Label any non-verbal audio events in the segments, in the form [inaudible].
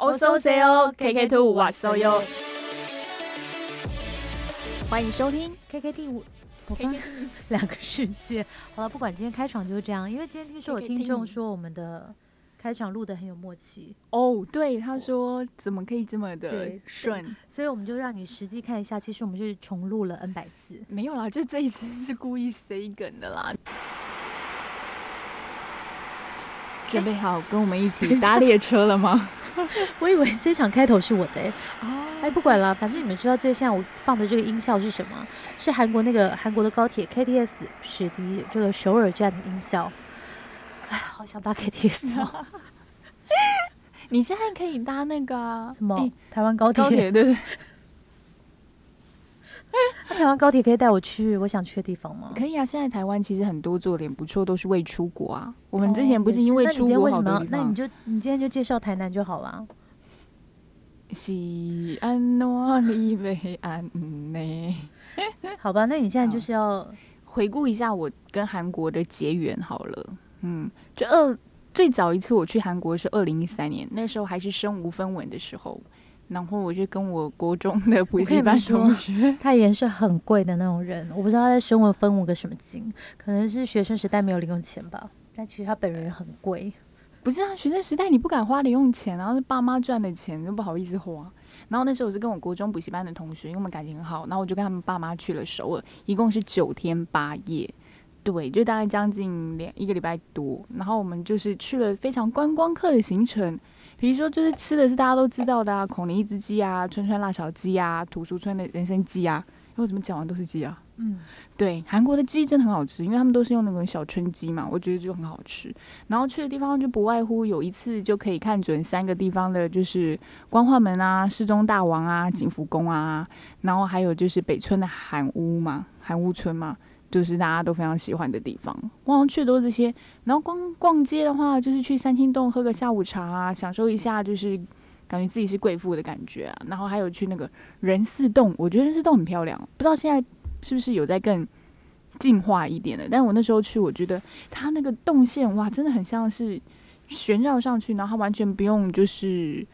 哦，so say 哦，KK Two 哇 so yo，[laughs] 欢迎收听 KK 第五，我刚 [laughs] 两个世界。好了，不管今天开场就是这样，因为今天听说有听众说我们的开场录的很有默契。哦，对，他说怎么可以这么的顺，所以我们就让你实际看一下，其实我们是重录了 N 百次。没有啦，就这一次是故意塞梗的啦。准备好跟我们一起搭列车了吗？[laughs] 我以为这场开头是我的哦，哎，不管了，反正你们知道这现在我放的这个音效是什么？是韩国那个韩国的高铁 KTS 史迪这个首尔站的音效。哎，好想搭 [laughs] KTS 啊！你现在可以搭那个什么台湾高铁？高铁对对。[laughs] 那台湾高铁可以带我去我想去的地方吗？可以啊，现在台湾其实很多做点不错，都是为出国啊。我们之前不是因为出国好多那你就你今天就介绍台南就好了。西安诺里维安内，[laughs] 好吧，那你现在就是要回顾一下我跟韩国的结缘好了。嗯，就二最早一次我去韩国是二零一三年，那时候还是身无分文的时候。然后我就跟我国中的补习班同学，他也是很贵的那种人。我不知道他在生活分我个什么金，可能是学生时代没有零用钱吧。但其实他本人很贵，不是啊？学生时代你不敢花零用钱，然后是爸妈赚的钱就不好意思花。然后那时候我是跟我国中补习班的同学，因为我们感情很好，然后我就跟他们爸妈去了首尔，一共是九天八夜，对，就大概将近两一个礼拜多。然后我们就是去了非常观光客的行程。比如说，就是吃的是大家都知道的啊，孔林一只鸡啊，春川辣炒鸡啊，土俗村的人参鸡啊，因为怎么讲完都是鸡啊。嗯，对，韩国的鸡真的很好吃，因为他们都是用那种小春鸡嘛，我觉得就很好吃。然后去的地方就不外乎有一次就可以看准三个地方的，就是光化门啊、世宗大王啊、景福宫啊，然后还有就是北村的韩屋嘛，韩屋村嘛。就是大家都非常喜欢的地方，我好像去的都是这些。然后逛逛街的话，就是去三清洞喝个下午茶啊，享受一下就是感觉自己是贵妇的感觉啊。然后还有去那个人寺洞，我觉得人寺洞很漂亮，不知道现在是不是有在更进化一点的。但我那时候去，我觉得它那个动线哇，真的很像是旋绕上去，然后它完全不用就是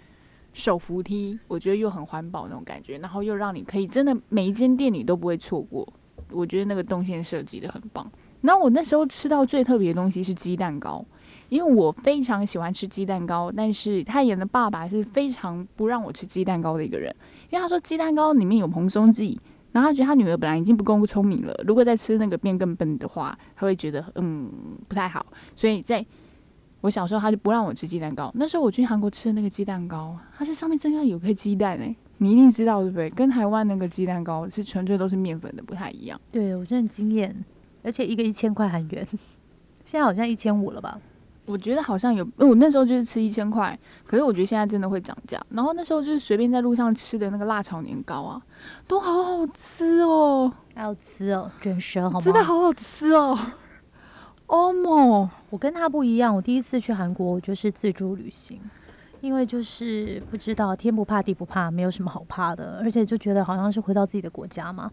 手扶梯，我觉得又很环保那种感觉，然后又让你可以真的每一间店你都不会错过。我觉得那个动线设计的很棒。然后我那时候吃到最特别的东西是鸡蛋糕，因为我非常喜欢吃鸡蛋糕。但是他演的爸爸是非常不让我吃鸡蛋糕的一个人，因为他说鸡蛋糕里面有蓬松剂，然后他觉得他女儿本来已经不够聪明了，如果再吃那个变更笨的话，他会觉得嗯不太好。所以在我小时候他就不让我吃鸡蛋糕。那时候我去韩国吃的那个鸡蛋糕，它是上面真的有颗鸡蛋诶。你一定知道对不对？跟台湾那个鸡蛋糕是纯粹都是面粉的，不太一样。对我真的很惊艳，而且一个一千块韩元，[laughs] 现在好像一千五了吧？我觉得好像有，我那时候就是吃一千块，可是我觉得现在真的会涨价。然后那时候就是随便在路上吃的那个辣炒年糕啊，都好好吃哦，好吃哦，卷舌好吗？真的好好吃哦，[laughs] 哦莫，我跟他不一样，我第一次去韩国，我就是自助旅行。因为就是不知道天不怕地不怕，没有什么好怕的，而且就觉得好像是回到自己的国家嘛。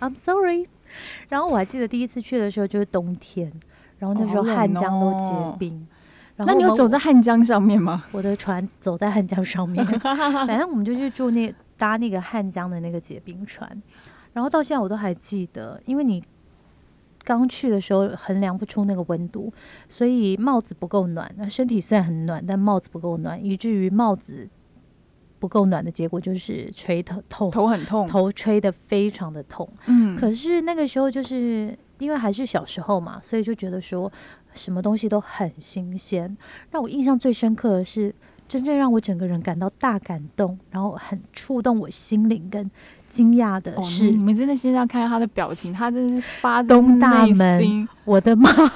I'm sorry。[laughs] 然后我还记得第一次去的时候就是冬天，然后那时候汉江都结冰。那你有走在汉江上面吗？我的船走在汉江上面，[laughs] 反正我们就去住那搭那个汉江的那个结冰船，然后到现在我都还记得，因为你。刚去的时候衡量不出那个温度，所以帽子不够暖。那身体虽然很暖，但帽子不够暖，以至于帽子不够暖的结果就是吹头痛，头很痛，头吹的非常的痛。嗯，可是那个时候就是因为还是小时候嘛，所以就觉得说什么东西都很新鲜。让我印象最深刻的是，真正让我整个人感到大感动，然后很触动我心灵跟。惊讶的是，你们真的现在要看他的表情，他真是发东大门，我的妈呀！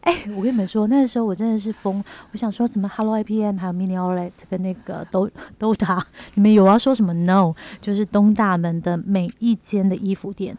[laughs] 哎，我跟你们说，那个时候我真的是疯，我想说什么 Hello IPM，还有 Mini Outlet 跟那个都都他，你们有要说什么？No，就是东大门的每一间的衣服店，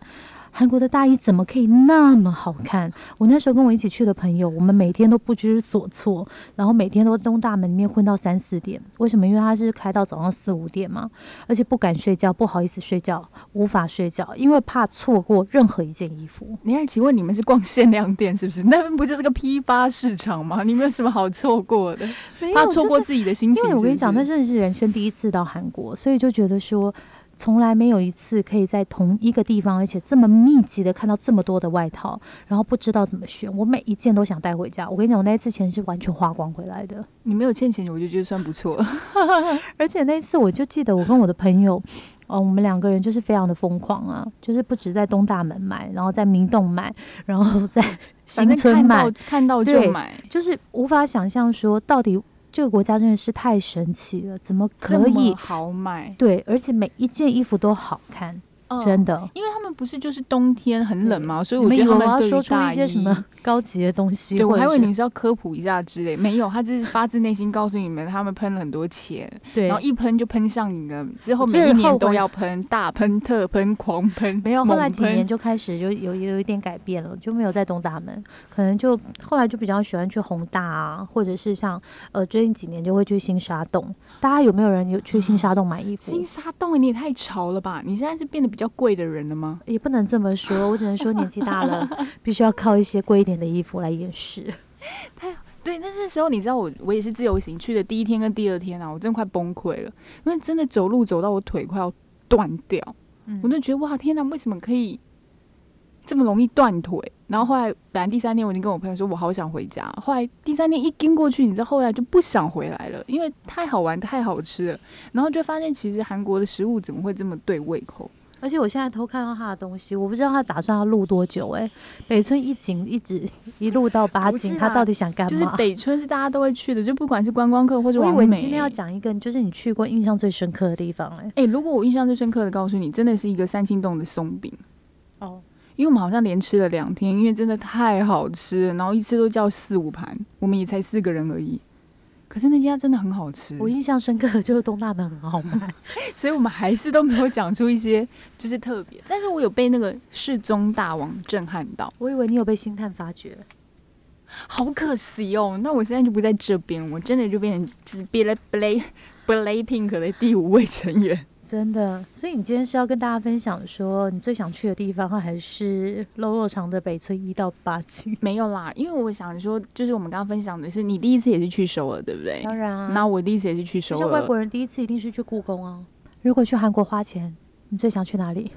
韩国的大衣怎么可以那么好看？我那时候跟我一起去的朋友，我们每天都不知所措，然后每天都东大门里面混到三四点。为什么？因为他是开到早上四五点嘛，而且不敢睡觉，不好意思睡觉，无法睡觉，因为怕错过任何一件衣服。你看，请问你们是逛限量店是不是？那边不就是个批发市场吗？你们有什么好错过的？怕错过自己的心情。因为我跟你讲，那真的是人生第一次到韩国，所以就觉得说。从来没有一次可以在同一个地方，而且这么密集的看到这么多的外套，然后不知道怎么选。我每一件都想带回家。我跟你讲，我那一次钱是完全花光回来的。你没有欠钱，我就觉得算不错。[laughs] 而且那一次，我就记得我跟我的朋友，哦，我们两个人就是非常的疯狂啊，就是不止在东大门买，然后在明洞买，然后在新村买，看到就买，就是无法想象说到底。这个国家真的是太神奇了，怎么可以好买？对，而且每一件衣服都好看。真的，因为他们不是就是冬天很冷嘛，所以我觉得他们要说出一些什么 [laughs] 高级的东西。对我还以为你是要科普一下之类，没有，他就是发自内心告诉你们，他们喷了很多钱，[laughs] 对，然后一喷就喷上瘾了，之后每一年都要喷，大喷特喷狂喷。没有，后来几年就开始就有有一点改变了，就没有在东大门，可能就后来就比较喜欢去宏大啊，或者是像呃最近几年就会去新沙洞。大家有没有人有去新沙洞买衣服？新沙洞你也太潮了吧！你现在是变得比较贵的人了吗？也不能这么说，我只能说年纪大了，必须要靠一些贵一点的衣服来掩饰。太对，那那时候你知道我我也是自由行去的第一天跟第二天啊，我真的快崩溃了，因为真的走路走到我腿快要断掉，我就觉得哇天哪，为什么可以？这么容易断腿，然后后来本来第三天我已经跟我朋友说，我好想回家。后来第三天一跟过去，你知道后来就不想回来了，因为太好玩、太好吃了。然后就发现其实韩国的食物怎么会这么对胃口？而且我现在偷看到他的东西，我不知道他打算要录多久。哎，北村一景一直一路到八景，他到底想干嘛？就 [laughs] 是北村是大家都会去的，就不管是观光客或者我以为你今天要讲一个，就是你去过印象最深刻的地方。哎，哎，如果我印象最深刻的告诉你，真的是一个三清洞的松饼。哦。因为我们好像连吃了两天，因为真的太好吃了，然后一吃都叫四五盘，我们也才四个人而已。可是那家真的很好吃，我印象深刻的就是东大门很好卖，[laughs] 所以我们还是都没有讲出一些就是特别。但是我有被那个世宗大王震撼到，我以为你有被星探发掘，好可惜哦。那我现在就不在这边，我真的就变成只变了 Blay Blay Pink 的第五位成员。真的，所以你今天是要跟大家分享说你最想去的地方，还是肉肉肠的北村一到八景？[laughs] 没有啦，因为我想说，就是我们刚刚分享的是你第一次也是去首尔，对不对？当然啊。那我第一次也是去首尔。像外国人第一次一定是去故宫啊。如果去韩国花钱，你最想去哪里？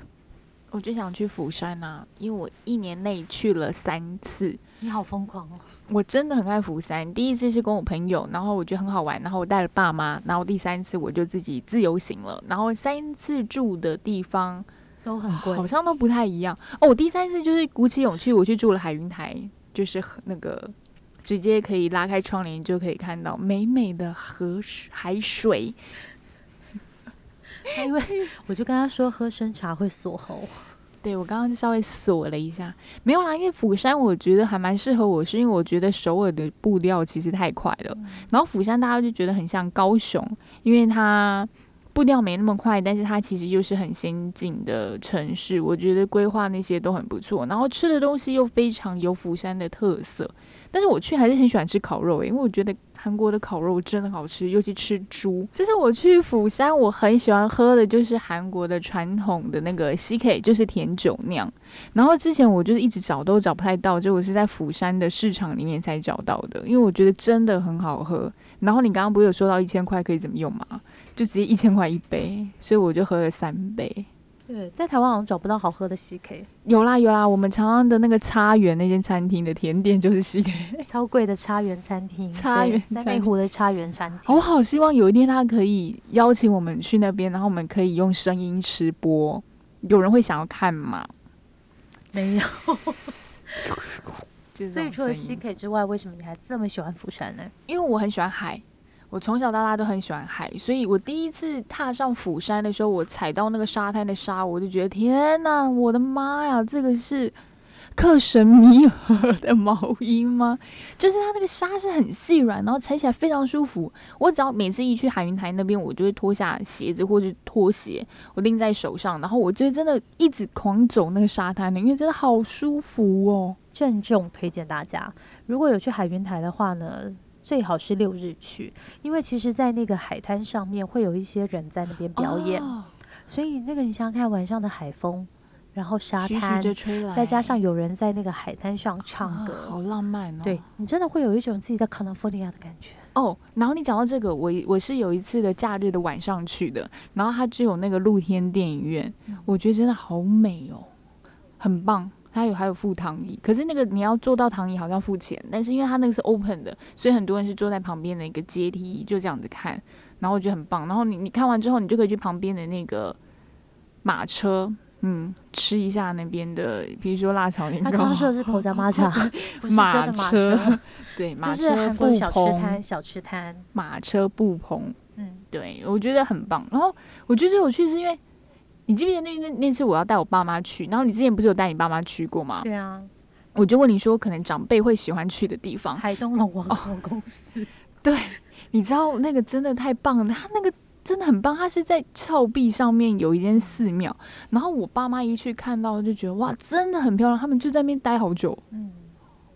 我最想去釜山啊，因为我一年内去了三次。你好疯狂哦！我真的很爱釜山。第一次是跟我朋友，然后我觉得很好玩，然后我带了爸妈，然后第三次我就自己自由行了。然后三次住的地方都很贵，好像都不太一样哦。我第三次就是鼓起勇气，我去住了海云台，就是那个直接可以拉开窗帘就可以看到美美的河水海水。[laughs] 因为我就跟他说喝生茶会锁喉。对，我刚刚就稍微锁了一下，没有啦，因为釜山我觉得还蛮适合我，是因为我觉得首尔的步调其实太快了，然后釜山大家就觉得很像高雄，因为它步调没那么快，但是它其实又是很先进的城市，我觉得规划那些都很不错，然后吃的东西又非常有釜山的特色，但是我去还是很喜欢吃烤肉，因为我觉得。韩国的烤肉真的好吃，尤其吃猪。就是我去釜山，我很喜欢喝的就是韩国的传统的那个 CK，就是甜酒酿。然后之前我就是一直找都找不太到，就我是在釜山的市场里面才找到的，因为我觉得真的很好喝。然后你刚刚不是有说到一千块可以怎么用吗？就直接一千块一杯，所以我就喝了三杯。对，在台湾好像找不到好喝的 CK。有啦有啦，我们长安的那个茶园那间餐厅的甜点就是 CK，[laughs] 超贵的茶园餐厅。茶园在内湖的茶园餐厅。我好希望有一天他可以邀请我们去那边，然后我们可以用声音吃播。有人会想要看吗？没有。[laughs] 所以除了 CK 之外，为什么你还这么喜欢釜山呢？因为我很喜欢海。我从小到大都很喜欢海，所以我第一次踏上釜山的时候，我踩到那个沙滩的沙，我就觉得天哪，我的妈呀，这个是克什米尔的毛衣吗？就是它那个沙是很细软，然后踩起来非常舒服。我只要每次一去海云台那边，我就会脱下鞋子或者拖鞋，我拎在手上，然后我就真的一直狂走那个沙滩里，因为真的好舒服哦。郑重推荐大家，如果有去海云台的话呢，最好是六日去，因为其实，在那个海滩上面会有一些人在那边表演，哦所以那个你想想看，晚上的海风，然后沙徐徐滩，再加上有人在那个海滩上唱啊歌，好浪漫哦。对你真的会有一种自己在 California 的感觉。哦，然后你讲到这个，我我是有一次的假日的晚上去的，然后它只有那个露天电影院，嗯我觉得真的好美哦，很棒。它有还有附躺椅，可是那个你要坐到躺椅好像付钱，但是因为它那个是 open 的，所以很多人是坐在旁边的一个阶梯就这样子看，然后我觉得很棒。然后你你看完之后，你就可以去旁边的那个马车，嗯，吃一下那边的，比如说辣炒年糕。他刚刚说的是婆家马茶，[laughs] 不是真马的马车车，，对，[laughs] 马车布韩国小吃摊、小吃摊。马车布棚，嗯，对我觉得很棒。然后我觉得最有趣是因为你记不记得那那那次我要带我爸妈去，然后你之前不是有带你爸妈去过吗？对啊，我就问你说，可能长辈会喜欢去的地方，海东龙王哦国公司。[laughs] 对你知道那个真的太棒了，他那个。真的很棒，他是在峭壁上面有一间寺庙，然后我爸妈一去看到就觉得哇，真的很漂亮，他们就在那边待好久，嗯，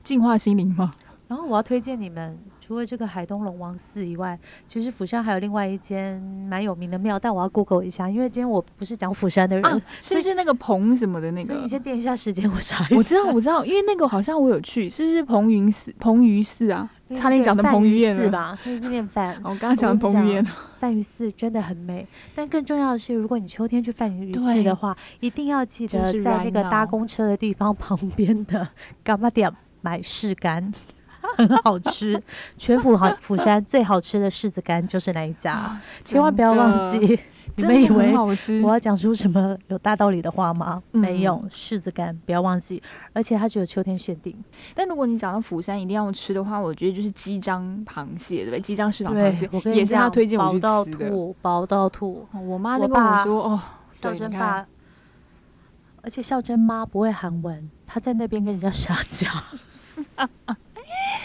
净化心灵嘛？[laughs] 然后我要推荐你们，除了这个海东龙王寺以外，其实釜山还有另外一间蛮有名的庙，但我要 Google 一下，因为今天我不是讲釜山的人，啊，是不是那个彭什么的那个所以你？先垫一下时间，我查一下。我知道，我知道，因为那个好像我有去，是不是彭云寺？彭于寺啊，差点讲成彭于晏了。是吧？[laughs] 那是念饭。哦我刚刚讲的彭于晏，范鱼寺真的很美，但更重要的是，如果你秋天去范鱼寺的话，一定要记得是在那个搭公车的地方 [laughs] 旁边的干妈店买柿干，很好吃。全釜好釜山最好吃的柿子干就是那一家，啊千万不要忘记。你们以为我？要讲出什么有大道理的话吗？没有嗯，柿子干不要忘记，而且它只有秋天限定。但如果你讲到釜山一定要吃的话，我觉得就是鸡章螃蟹，对不对？鸡章市场对螃蟹，我跟你也是他，推荐我去饱到吃的。吐，饱到吐。哦我妈我就跟我爸说，哦，孝珍爸，而且孝珍妈不会韩文，她在那边跟人家 [laughs] 撒娇。[laughs]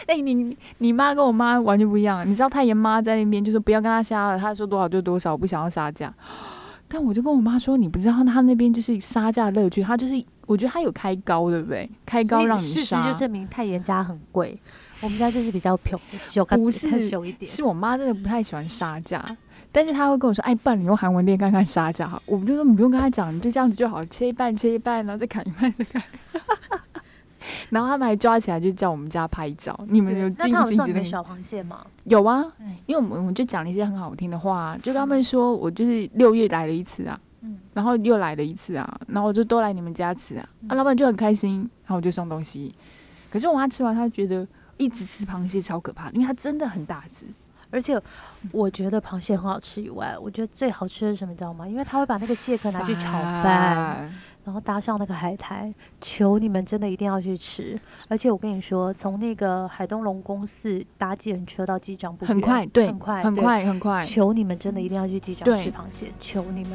哎、你你妈跟我妈完全不一样。你知道太妍妈在那边就说不要跟她杀了，她说多少就多少，我不想要杀价。但我就跟我妈说，你不知道她那边就是杀价乐趣，她就是我觉得她有开高，对不对？开高让你事实杀就。证明太妍家很贵，我们家就是比较平小，不是更小一点。是我妈真的不太喜欢杀价，但是她会跟我说，哎，不然你用韩文练看看杀价哈。我们就说你不用跟她讲，你就这样子就好，切一半切一半，然后再砍一半再砍。然后他们还抓起来就叫我们家拍照，你们有进进去那个？小螃蟹吗？有啊，嗯因为我们我们就讲了一些很好听的话、啊，就跟他们说我就是六月来了一次啊，嗯，然后又来了一次啊，然后我就都来你们家吃啊，啊，嗯老板就很开心，然后我就送东西。可是我妈吃完，她觉得一直吃螃蟹超可怕的，因为它真的很大只。而且我觉得螃蟹很好吃以外，我觉得最好吃的是什么，你知道吗？因为它会把那个蟹壳拿去炒饭，然后搭上那个海苔，求你们真的一定要去吃。而且我跟你说，从那个海东龙宫寺搭计程车到机场不很快，对，很快，很。快，很快。求你们真的一定要去机场吃螃蟹，求你们。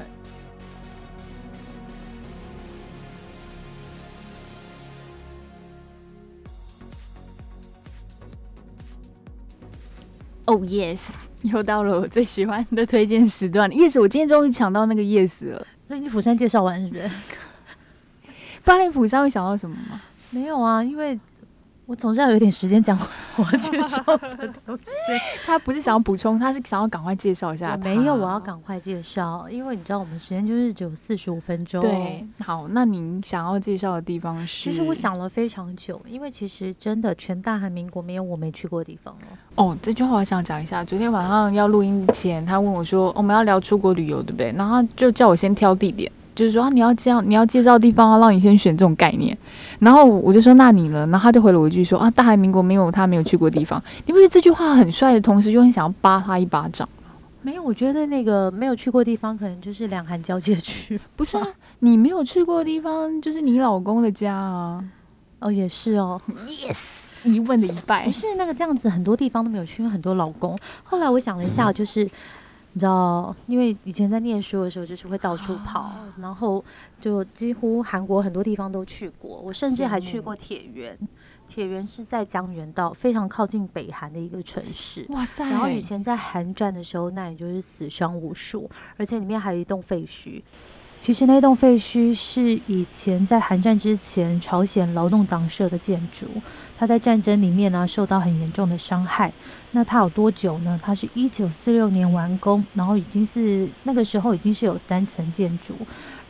哦、yes，[laughs] 又到了我最喜欢的推荐时段。yes，我今天终于抢到那个 yes 了。最近釜山介绍完是不是？巴黎釜山会想到什么吗？没有啊，因为我总是要有点时间讲我介绍的东西。[laughs] 他不是想要补充，他是想要赶快介绍一下。没有，我要赶快介绍，因为你知道我们时间就是只有四十五分钟。对，好，那您想要介绍的地方是？其实我想了非常久，因为其实真的全大韩民国没有我没去过的地方哦。哦，这句话我想讲一下。昨天晚上要录音前，他问我说、哦我们要聊出国旅游，对不对？然后他就叫我先挑地点，就是说、啊、你要这样，你要介绍地方啊，让你先选这种概念。然后我就说那你呢？然后他就回了我一句说啊，大韩民国没有他没有去过的地方。你不觉得这句话很帅的同时，又很想要扒他一巴掌？没有，我觉得那个没有去过的地方，可能就是两韩交界区。不是啊，你没有去过的地方，就是你老公的家啊。[laughs] 哦，也是哦，Yes，疑问的一拜不。是那个这样子，很多地方都没有去，因为很多老公。后来我想了一下，[laughs] 就是你知道，因为以前在念书的时候，就是会到处跑，啊然后就几乎韩国很多地方都去过。我甚至还去过铁原，铁原是在江原道，非常靠近北韩的一个城市。哇塞！然后以前在韩战的时候，那里就是死伤无数，而且里面还有一栋废墟。其实那栋废墟是以前在韩战之前朝鲜劳动党社的建筑，他在战争里面呢受到很严重的伤害。那他有多久呢？他是一九四六年完工，然后已经是那个时候已经是有三层建筑，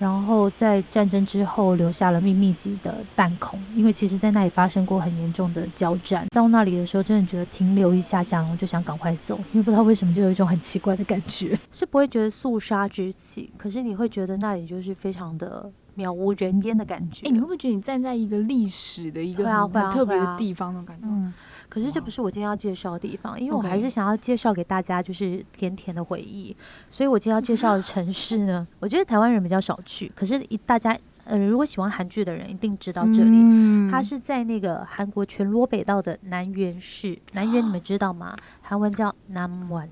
然后在战争之后留下了密密集的弹孔，因为其实在那里发生过很严重的交战。到那里的时候，真的觉得停留一下下，然后就想赶快走，因为不知道为什么就有一种很奇怪的感觉，是不会觉得肃杀之气，可是你会觉得那里就是非常的渺无人烟的感觉。哎、你会不会觉得你站在一个历史的一个很特别的地方那种感觉？嗯，可是这不是我今天要介绍的地方，因为我还是想要介绍给大家就是甜甜的回忆，所以我今天要介绍的城市呢，[laughs] 我觉得台湾人比较少去，可是一大家呃如果喜欢韩剧的人一定知道这里。嗯它是在那个韩国全罗北道的南原市，南原你们知道吗？韩文叫南湾。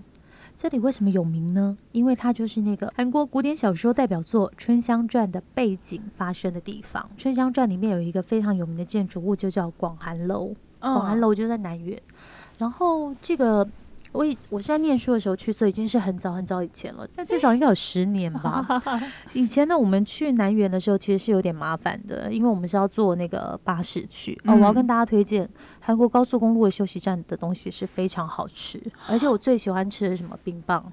这里为什么有名呢？因为它就是那个韩国古典小说代表作《春香传》的背景发生的地方。《春香传》里面有一个非常有名的建筑物，就叫广寒楼。广寒嗯楼就在南园。然后这个我以我是在念书的时候去，所以已经是很早很早以前了，[laughs] 但最少应该有十年吧。[laughs] 以前呢，我们去南园的时候其实是有点麻烦的，因为我们是要坐那个巴士去。哦，我要嗯跟大家推荐韩国高速公路的休息站的东西是非常好吃，[laughs] 而且我最喜欢吃的是什么冰棒，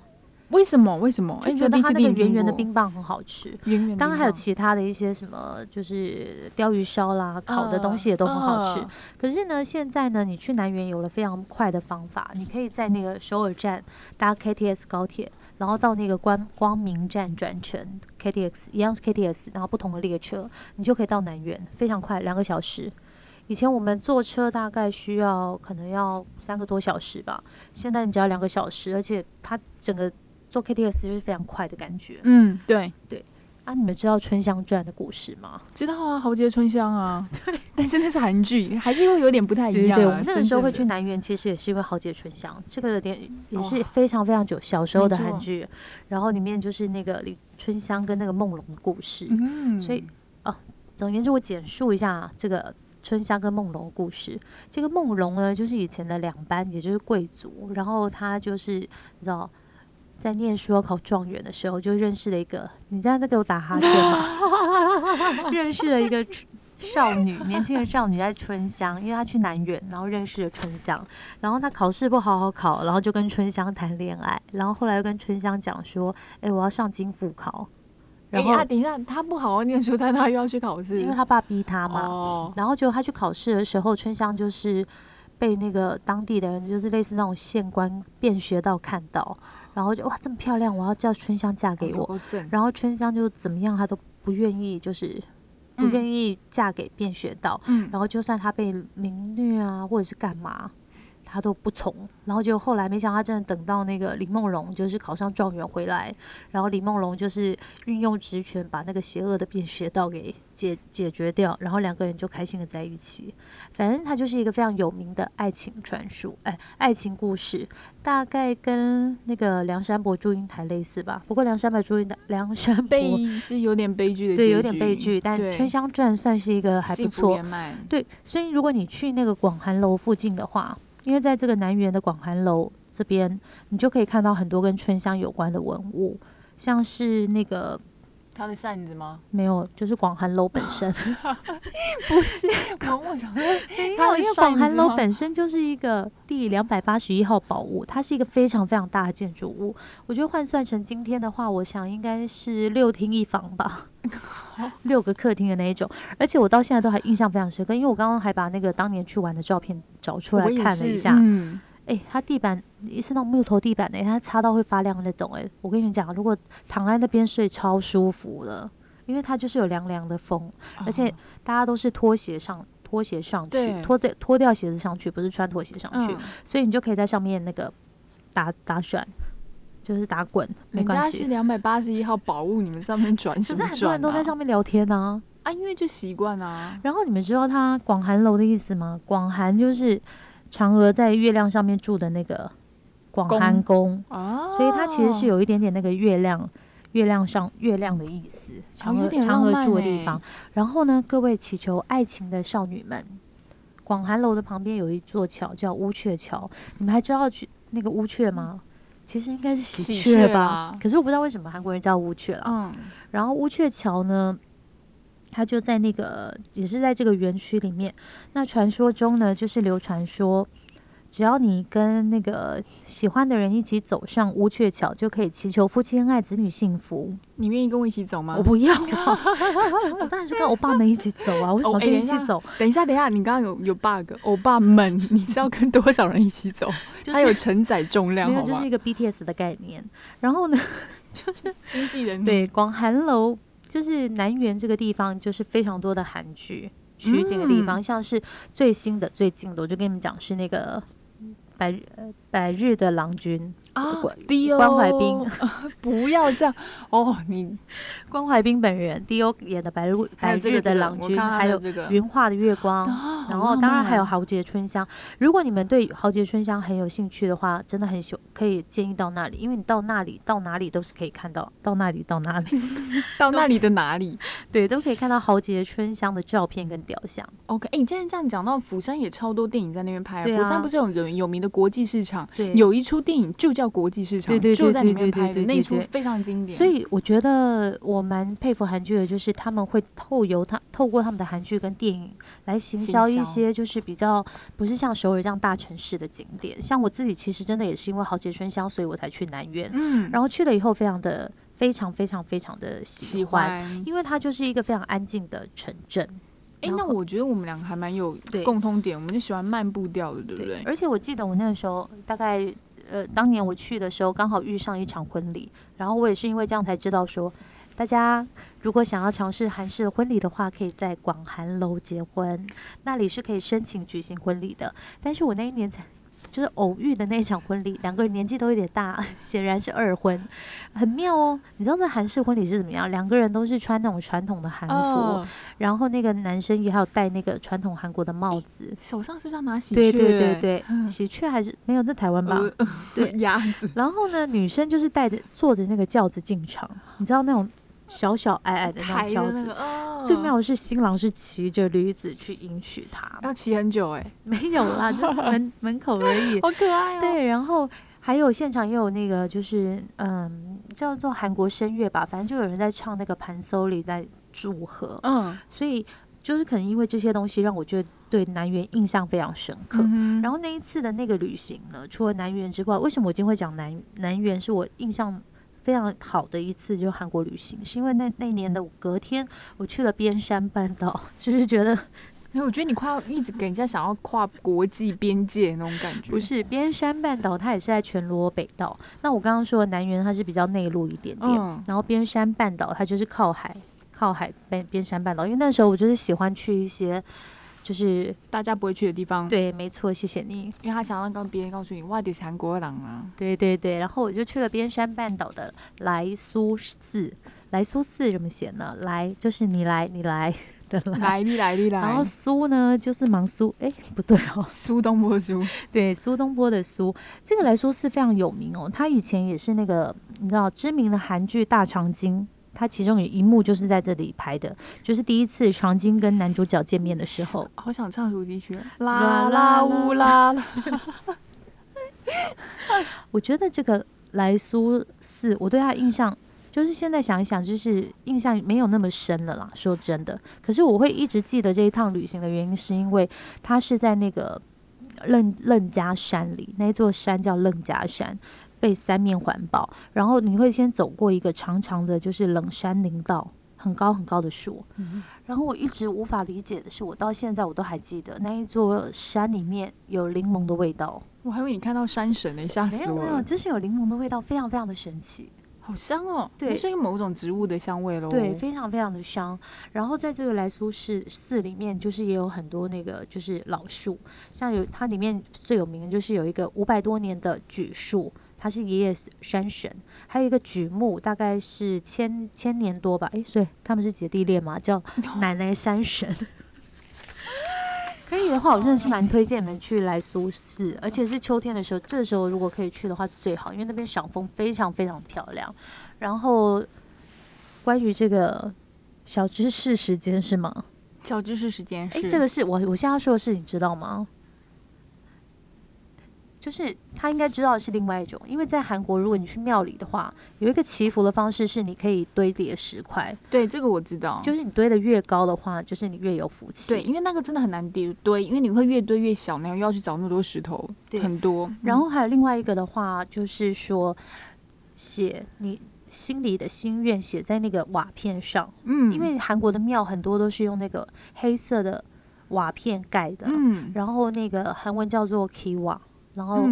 为什么？为什么？哎，就觉得它那个圆圆的冰，棒很好吃。当然还有其他的一些什么，就是鲷鱼烧啦、烤的东西也都很好吃。嗯可是呢，现在呢，你去南园有了非常快的方法，你可以在那个首尔站搭 KTX 高铁，然后到那个光光明站转乘 KTX，一样是 KTX，然后不同的列车，你就可以到南园，非常快，两个小时。以前我们坐车大概需要可能要三个多小时吧，现在你只要两个小时，而且它整个坐 KTX 就是非常快的感觉。嗯，对对，啊，你们知道《春香传》的故事吗？知道啊，豪杰春香啊，对，但是那是韩剧，还是会有点不太一样、啊。对对，我们那个时候会去南园，其实也是因为《豪杰春香》这个点也是非常非常久小时候的韩剧，然后里面就是那个李春香跟那个梦龙的故事。嗯，所以总而言之，我简述一下这个春香跟梦龙的故事。这个梦龙呢，就是以前的两班，也就是贵族，然后他就是你知道。在念书要考状元的时候，就认识了一个，你这样在给我打哈欠吗？[laughs] 认识了一个少女，年轻的少女在春香，因为她去南园，然后认识了春香，然后她考试不好好考，然后就跟春香谈恋爱，然后后来又跟春香讲说，哎、我要上京复考，然后、哎啊，等一下，他不好好念书，但他又要去考试，因为他爸逼他嘛，哦，然后结果他去考试的时候，春香就是被那个当地的人，就是类似那种县官便学到看到，然后就哇这么漂亮，我要叫春香嫁给我。然后春香就怎么样，她都不愿意，就是不嗯愿意嫁给卞学道。嗯，然后就算她被凌虐啊，或者是干嘛，她都不从。然后就后来没想到，她真的等到那个李梦龙就是考上状元回来，然后李梦龙就是运用职权把那个邪恶的变学道给解解决掉，然后两个人就开心的在一起。反正他就是一个非常有名的爱情传说，哎，爱情故事，大概跟那个梁山伯祝英台类似吧。不过梁山伯祝英台，梁山伯悲是有点悲剧的，对有点悲剧，但《春香传》算是一个还不错，对，所以如果你去那个广寒楼附近的话，因为在这个南园的广寒楼这边，你就可以看到很多跟春香有关的文物，像是那个他的扇子吗？没有，就是广寒楼本身。[laughs] 不是，我我想说，没有，因为广寒楼本身就是一个第两百八十一号宝物，它是一个非常非常大的建筑物。我觉得换算成今天的话，我想应该是六厅一房吧，[laughs] 六个客厅的那一种。而且我到现在都还印象非常深刻，因为我刚刚还把那个当年去玩的照片找出来看了一下。嗯，哎、它地板是那种木头地板的、它擦到会发亮的那种、哎，我跟你讲，如果躺在那边睡超舒服的，因为它就是有凉凉的风，而且哦大家都是拖鞋上拖鞋上去，对脱掉脱掉鞋子上去，不是穿拖鞋上去，嗯，所以你就可以在上面那个打打转，就是打滚，没人家是关系。两百八十一号宝物，你们上面转什么可是很多人都在上面面聊天啊。啊，因为就习惯啊，然后你们知道它广寒楼的意思吗？广寒就是嫦娥在月亮上面住的那个广寒宫，哦，所以它其实是有一点点那个月亮。月亮上月亮的意思，嫦娥嫦娥住的地方。然后呢，各位祈求爱情的少女们，广寒楼的旁边有一座桥叫乌鹊桥，你们还知道去那个乌鹊吗？其实应该是喜喜鹊吧可是我不知道为什么韩国人叫乌鹊了。嗯，然后乌鹊桥呢，它就在那个也是在这个园区里面。那传说中呢，就是流传说，只要你跟那个喜欢的人一起走上乌鹊桥，就可以祈求夫妻恩爱、子女幸福。你愿意跟我一起走吗？我不要、[laughs] 啊，我当然是跟欧巴们一起走啊！为什么跟你一起走？等一下，等一下，你刚刚有有 bug，欧巴们，[laughs] 你是要跟多少人一起走？就是它有承载重量，[laughs] 没有，好吗就是一？个 BTS 的概念。然后呢，就是经纪人对广寒楼，就是南园这个地方，就是非常多的韩剧取景的地方，嗯像是最新的、最近的，我就跟你们讲是那个百日呃百日的郎君，啊关，怀兵，[laughs] 不要这样哦，你关怀斌本人，D.O 演的白日百还有这个日的郎君，还有的这个云画的月光。啊然后当然还有豪杰春香。如果你们对豪杰春香很有兴趣的话，真的很喜可以建议到那里，因为你到那里到哪里都是可以看到，到那里到哪里，[laughs] 到那里的哪里 [laughs] 对，都可以看到豪杰春香的照片跟雕像。？OK，哎、你既然这样讲到釜山也超多电影在那边拍、啊，啊釜山不是有有有名的国际市场，对，有一出电影就叫国际市场，对对对就在里对对面拍的，那一出非常经典。所以我觉得我蛮佩服韩剧的，就是他们会透由他透过他们的韩剧跟电影来行行销一销些就是比较不是像首尔这样大城市的景点。像我自己其实真的也是因为豪杰春香，所以我才去南苑，嗯，然后去了以后非常的非常非常非常的喜喜欢，因为它就是一个非常安静的城镇。哎、那我觉得我们两个还蛮有对共通点，我们就喜欢慢步调的，对不对？而且我记得我那个时候大概呃，当年我去的时候刚好遇上一场婚礼，然后我也是因为这样才知道说，大家如果想要尝试韩式婚礼的话，可以在广寒楼结婚，那里是可以申请举行婚礼的。但是我那一年才。就是偶遇的那场婚礼，两个人年纪都有点大，[laughs] 显然是二婚，很妙哦。你知道这韩式婚礼是怎么样？两个人都是穿那种传统的韩服，哦然后那个男生也还有戴那个传统韩国的帽子，手上是不是要拿喜对鹊？对对对，喜鹊还是没有在台湾吧？呃，对 [laughs] 鸭子。然后呢，女生就是带着坐着那个轿子进场，你知道那种小小矮矮的那抬种轿子。最妙的是新郎是骑着驴子去迎娶她，要骑很久哎、没有啦，就 [laughs] 门门口而已。好可爱哦。，对，然后还有现场也有那个就是嗯叫做韩国声乐吧，反正就有人在唱那个盘搜里在祝贺，嗯，所以就是可能因为这些东西让我觉得对南园印象非常深刻。嗯然后那一次的那个旅行呢，除了南园之外，为什么我今天会讲南南园？是我印象非常好的一次，就韩国旅行，是因为那那年的隔天我去了边山半岛，[laughs] 就是觉得我觉得你快要一直给人家想要跨国际边界那种感觉。不是边山半岛，它也是在全罗北道。那我刚刚说的南园，它是比较内陆一点点，嗯然后边山半岛它就是靠海，靠海边边山半岛。因为那时候我就是喜欢去一些。就是大家不会去的地方，，对，没错，谢谢你。因为他想要让别人告诉你，哇，你是韩国人啊。对对对，然后我就去了边山半岛的来苏寺。来苏寺怎么写呢？来就是你来，你来的来。来你来你来，然后苏呢，就是忙苏，哎，不对哦，苏东坡苏，对，苏东坡的苏。这个来苏寺非常有名哦，他以前也是那个你知道知名的韩剧《大长今》，它其中有一幕就是在这里拍的，就是第一次长今跟男主角见面的时候。[laughs] 好想唱主题曲，啦啦乌啦啦。[laughs] 我觉得这个来苏寺，我对他印象就是现在想一想，就是印象没有那么深了啦。说真的，可是我会一直记得这一趟旅行的原因，是因为他是在那个楞楞家山里，那座山叫楞家山。被三面环抱，然后你会先走过一个长长的，就是冷山林道，很高很高的树。嗯然后我一直无法理解的是，我到现在我都还记得那一座山里面有柠檬的味道。我还以为你看到山神呢，吓没有没有，死我了，就是有柠檬的味道，非常非常的神奇。好香哦。对那是某种植物的香味喽。对，非常非常的香。然后在这个来苏市寺里面，就是也有很多那个就是老树，像有它里面最有名的就是有一个五百多年的榉树，它是爷爷山神，还有一个举目，大概是千千年多吧，诶，所以他们是姐弟恋嘛，叫 [laughs] 奶奶山神。可以的话，我真的是蛮推荐你们去来苏市，而且是秋天的时候，这时候如果可以去的话是最好，因为那边赏枫非常非常漂亮。然后关于这个小知识时间是吗？小知识时间是，哎，这个是我我现在说的是，你知道吗？就是他应该知道的是另外一种，因为在韩国，如果你去庙里的话，有一个祈福的方式是你可以堆叠石块。对，这个我知道。就是你堆的越高的话，就是你越有福气。对，因为那个真的很难叠堆，因为你会越堆越小，那样又要去找那么多石头，很多。然后还有另外一个的话，就是说写你心里的心愿写在那个瓦片上。嗯。因为韩国的庙很多都是用那个黑色的瓦片盖的。嗯。然后那个韩文叫做 kiwa。然后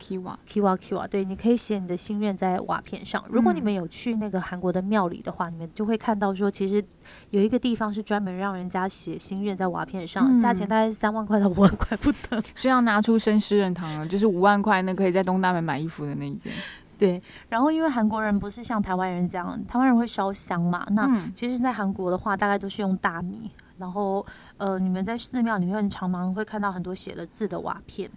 ，kiwa kiwa kiwa，对，你可以写你的心愿在瓦片上。如果你们有去那个韩国的庙里的话，你们就会看到说，其实有一个地方是专门让人家写心愿在瓦片上，价钱大概是三万块到五万块不等。[laughs] 所以要拿出绅士认堂了，就是五万块那可以在东大门买衣服的那一件。[laughs] 对，然后因为韩国人不是像台湾人这样，台湾人会烧香嘛，那其实，在韩国的话，大概都是用大米。然后，呃，你们在寺庙里面常常会看到很多写了字的瓦片。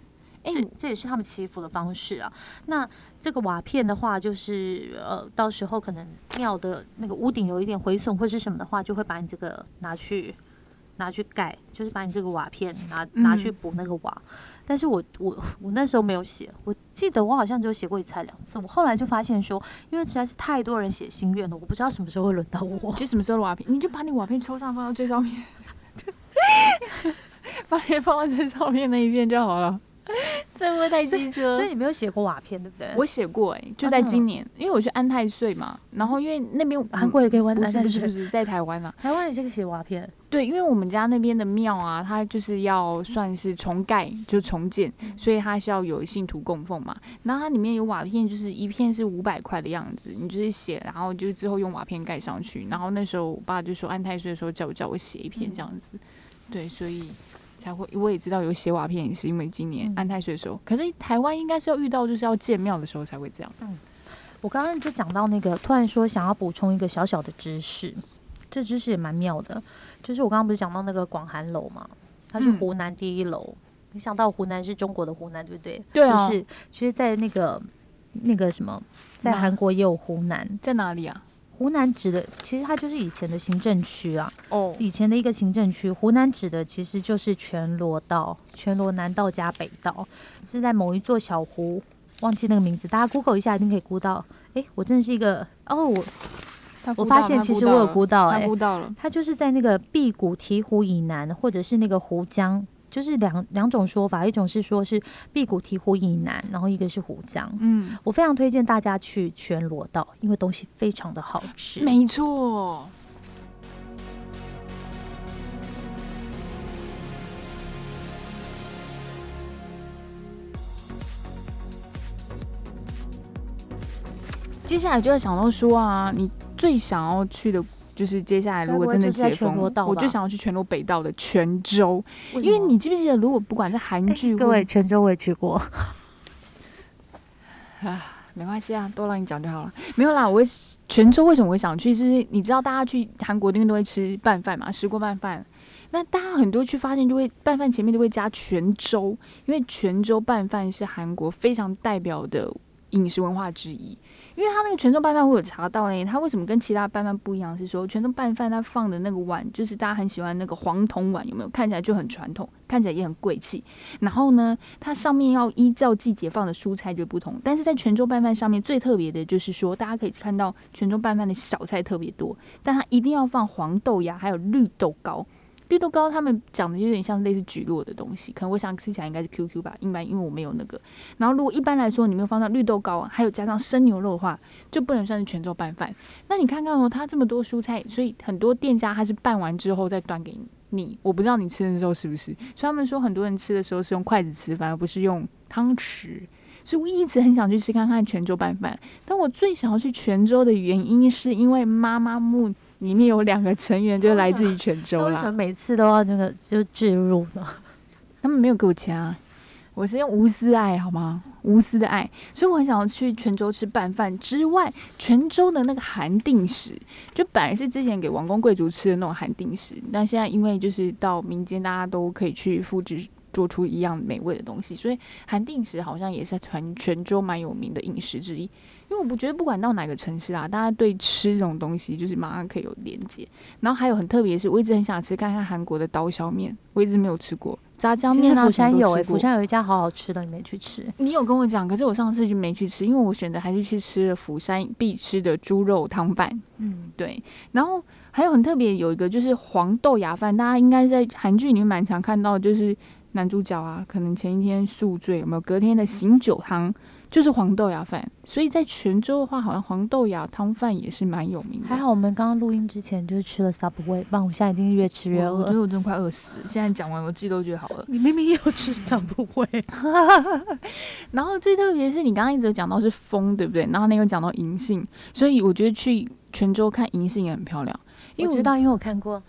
这这也是他们祈福的方式啊。那这个瓦片的话，就是呃，到时候可能庙的那个屋顶有一点毁损或是什么的话，就会把你这个拿去拿去盖，就是把你这个瓦片拿拿去补那个瓦。但是我我我那时候没有写，我记得我好像只有写过一次两次。我后来就发现说，因为实在是太多人写心愿了，我不知道什么时候会轮到我。[laughs] 就什么时候瓦片，你就把你瓦片抽上放到最上面，[laughs] [laughs] 把脸放到最上面那一片就好了。[laughs] 这会不会太机车，所以你没有写过瓦片，对不对？我写过，哎，就在今年，因为我去安泰岁嘛，然后因为那边韩国也可以玩，不是不是不是在台湾啊，台湾也可以写瓦片。对，因为我们家那边的庙啊，它就是要算是重盖，就重建，所以它需要有信徒供奉嘛。然后它里面有瓦片，就是一片是五百块的样子，你就是写，然后就之后用瓦片盖上去。然后那时候我爸就说安泰岁的时候叫我叫我写一片这样子，对，所以。才会，我也知道有写瓦片也是因为今年安泰岁的时候，可是台湾应该是要遇到就是要建庙的时候才会这样。嗯，我刚刚就讲到那个，突然说想要补充一个小小的知识，这知识也蛮妙的，就是我刚刚不是讲到那个广寒楼嘛，它是湖南第一楼，你想到湖南是中国的湖南，对不对？对啊。就是，其实，在那个那个什么，在韩国也有湖南，在哪里啊？湖南指的其实它就是以前的行政区啊，哦，以前的一个行政区。湖南指的其实就是全罗道，全罗南道加北道，是在某一座小湖，忘记那个名字，大家 Google 一下一定可以估到。哎，我真的是一个哦，我我发现其实我有估到，哎，估到了，它就是在那个碧谷提湖以南，或者是那个湖江。就是两两种说法，一种是说是辟谷提壶以南，然后一个是湖江。嗯，我非常推荐大家去全罗道，因为东西非常的好吃。没错。接下来就在想到说啊，你最想要去的。就是接下来，如果真的解封，我就想要去全罗北道的泉州，因为你记不记得，如果不管是韩剧，各位泉州我也去过，[laughs] 啊，没关系啊，多让你讲就好了。没有啦，我泉州为什么会想去？是因为你知道大家去韩国那边都会吃拌饭嘛，石锅拌饭。那大家很多去发现，就会拌饭前面就会加泉州，因为泉州拌饭是韩国非常代表的饮食文化之一。因为他那个泉州拌饭，我有查到呢。他为什么跟其他拌饭不一样？是说泉州拌饭他放的那个碗，就是大家很喜欢那个黄铜碗，有没有？看起来就很传统，看起来也很贵气。然后呢，它上面要依照季节放的蔬菜就不同。但是在泉州拌饭上面最特别的就是说，大家可以看到泉州拌饭的小菜特别多，但它一定要放黄豆芽，还有绿豆糕。绿豆糕他们讲的有点像类似菊络的东西，可能我想吃起来应该是 QQ 吧，一般因为我没有那个。然后如果一般来说你没有放到绿豆糕，还有加上生牛肉的话，就不能算是泉州拌饭。那你看看哦，它这么多蔬菜，所以很多店家它是拌完之后再端给你。我不知道你吃的时候是不是，所以他们说很多人吃的时候是用筷子吃饭，而不是用汤匙。所以我一直很想去吃看看泉州拌饭。但我最想要去泉州的原因是因为妈妈木。里面有两个成员，就来自于泉州啦。为什么每次都要那个就置入呢？[laughs] 他们没有给我钱啊，我是用无私爱，好吗？无私的爱，所以我很想要去泉州吃拌饭。之外，泉州的那个韩定食，就本来是之前给王公贵族吃的那种韩定食，但现在因为就是到民间，大家都可以去复制。做出一样美味的东西，所以韩定食好像也是全泉州蛮有名的饮食之一。因为我不觉得不管到哪个城市啊，大家对吃这种东西就是马上可以有连接。然后还有很特别的是，我一直很想吃看看韩国的刀削面，我一直没有吃过炸酱面啊。釜山有哎，釜山有一家好好吃的，你没去吃？你有跟我讲，可是我上次就没去吃，因为我选择还是去吃了釜山必吃的猪肉汤饭。嗯，对。然后还有很特别有一个就是黄豆芽饭，大家应该在韩剧里面蛮常看到，就是。男主角啊，可能前一天宿醉，有没有？隔天的醒酒汤就是黄豆芽饭，所以在泉州的话，好像黄豆芽汤饭也是蛮有名的。还好我们刚刚录音之前就是吃了 Subway，不然我现在已经越吃越饿。我觉得 [laughs] 我真的快饿死。现在讲完，我自己都觉得好饿。你明明也有吃 Subway，[laughs] [laughs] 然后最特别是你刚刚一直讲到是风，对不对？然后那个讲到银杏，所以我觉得去泉州看银杏也很漂亮。因为我知道，因为我看过，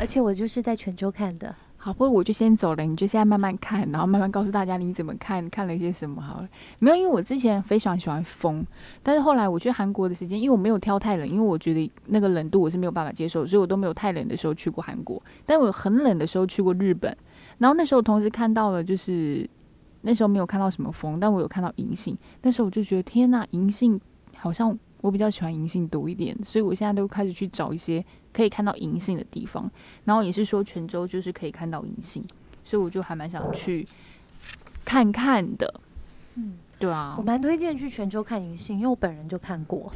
而且我就是在泉州看的。好，不如我就先走了，你就现在慢慢看，然后慢慢告诉大家你怎么看，看了一些什么好了。没有，因为我之前非常喜欢风，但是后来我去韩国的时间，因为我没有挑太冷，因为我觉得那个冷度我是没有办法接受，所以我都没有太冷的时候去过韩国。但我很冷的时候去过日本，然后那时候同时看到了，就是那时候没有看到什么风，但我有看到银杏，那时候我就觉得天呐，银杏好像我比较喜欢银杏多一点，所以我现在都开始去找一些。可以看到银杏的地方，然后也是说泉州就是可以看到银杏，所以我就还蛮想去看看的。嗯，对啊，我蛮推荐去泉州看银杏，因为我本人就看过，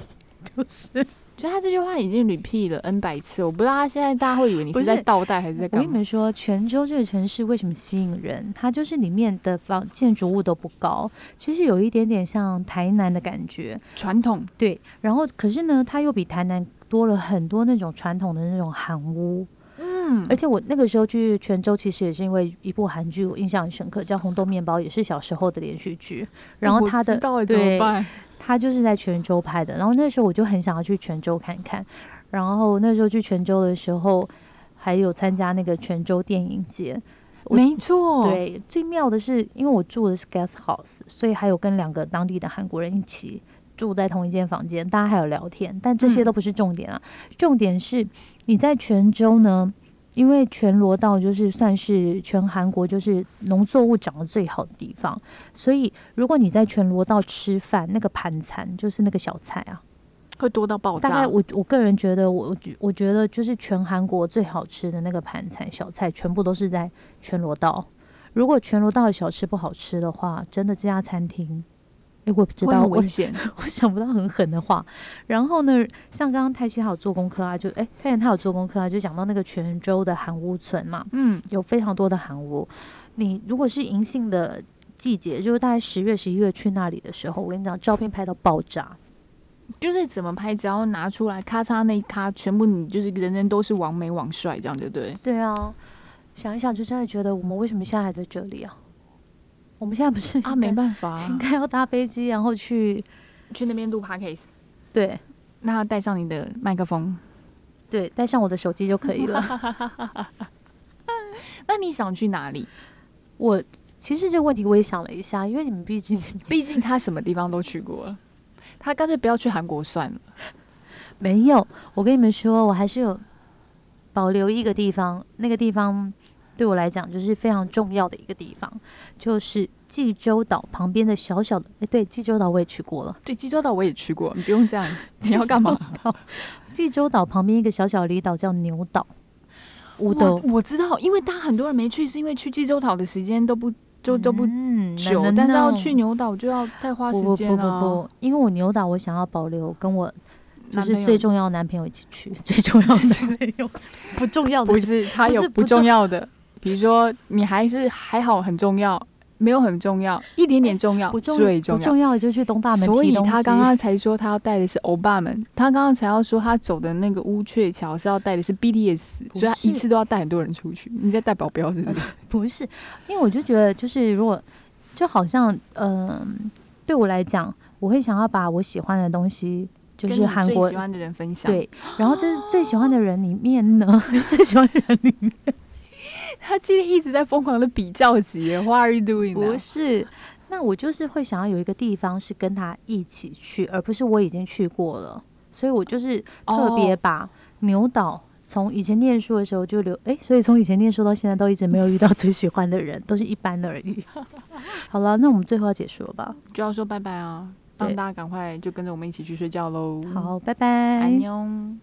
[laughs] 就是。就他这句话已经 repeat 了 n 百次，我不知道他现在大家会以为你是在倒带还是在干嘛？我跟你们说，泉州这个城市为什么吸引人？它就是里面的房建筑物都不高，其实有一点点像台南的感觉，传统对。然后可是呢，它又比台南多了很多那种传统的那种韩屋。嗯，而且我那个时候去泉州，其实也是因为一部韩剧，我印象很深刻，叫《红豆面包》，也是小时候的连续剧。然后他的对。他就是在泉州拍的，然后那时候我就很想要去泉州看看，然后那时候去泉州的时候，还有参加那个泉州电影节，没错，对，最妙的是，因为我住的是 guest house，所以还有跟两个当地的韩国人一起住在同一间房间，大家还有聊天，但这些都不是重点啊，重点是你在泉州呢。因为全罗道就是算是全韩国就是农作物长得最好的地方，所以如果你在全罗道吃饭，那个盘餐就是那个小菜啊，会多到爆炸。大概我我个人觉得，我觉我觉得就是全韩国最好吃的那个盘餐小菜，全部都是在全罗道。如果全罗道的小吃不好吃的话，真的这家餐厅。哎，我不知道，危险，我想不到很狠的话。然后呢，像刚刚泰熙他有做功课啊，就哎，泰妍他有做功课啊，就讲到那个泉州的韩屋村嘛，嗯，有非常多的韩屋。你如果是银杏的季节，就是大概十月、十一月去那里的时候，我跟你讲，照片拍到爆炸。就是怎么拍，只要拿出来，咔嚓那一咔，全部你就是人人都是王美王帅，这样对不对。对啊，想一想，就真的觉得我们为什么现在还在这里啊？我们现在不是啊，没办法，应该要搭飞机，然后去去那边录 podcast。对，那要带上你的麦克风，对，带上我的手机就可以了。[laughs] 那你想去哪里？我其实这个问题我也想了一下，因为你们毕竟 [laughs] 毕竟他什么地方都去过了，他干脆不要去韩国算了。没有，我跟你们说，我还是有保留一个地方，那个地方。对我来讲，就是非常重要的一个地方，就是济州岛旁边的小小的。哎，对，济州岛我也去过了。对，济州岛我也去过。你不用这样，你要干嘛？[laughs] 济州岛旁边一个小小离岛叫牛岛。我我知道，因为大家很多人没去，是因为去济州岛的时间都不就都不久，但是要去牛岛就要太花时间了。不不不，因为我牛岛我想要保留跟我。就是最重要的男朋友一起去，最重要的男朋友不重要的不是他有不重要的。比如说，你还是还好，很重要，没有很重要，一点点重要，最重要，重要就去东大门。所以他刚刚才说他要带的是欧巴们，他刚刚才要说他走的那个乌鹊桥是要带的是 BTS，所以他一次都要带很多人出去。你在带保镖是不是？[laughs] 不是，因为我就觉得，就是如果就好像，嗯，对我来讲，我会想要把我喜欢的东西，就是韩国喜欢的人分享。对，然后这最喜欢的人里面呢，[laughs] 最喜欢的人里面。他今天一直在疯狂的比较级，What are you doing？不是，那我就是会想要有一个地方是跟他一起去，而不是我已经去过了，所以我就是特别把牛岛从以前念书的时候就留，哎，所以从以前念书到现在都一直没有遇到最喜欢的人，都是一般的而已。[laughs] 好了，那我们最后要结束了吧？就要说拜拜啊，让大家赶快就跟着我们一起去睡觉喽。好，拜拜，安妞。